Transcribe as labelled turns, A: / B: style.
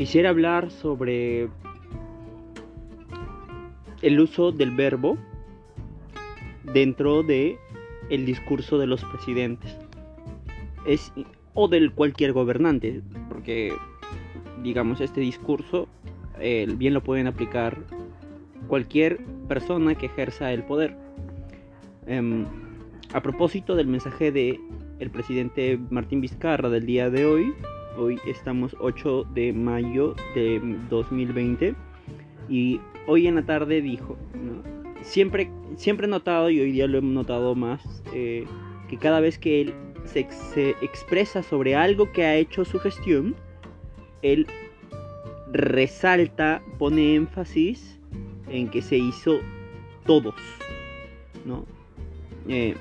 A: quisiera hablar sobre el uso del verbo dentro de el discurso de los presidentes. Es o del cualquier gobernante porque digamos este discurso bien lo pueden aplicar cualquier persona que ejerza el poder. Em, a propósito del mensaje de el presidente Martín Vizcarra del día de hoy hoy estamos 8 de mayo de 2020 y hoy en la tarde dijo siempre siempre he notado y hoy día lo he notado más eh, que cada vez que él se, se, expresa sobre algo que ha hecho su gestión él resalta pone énfasis en que se hizo todos no eh,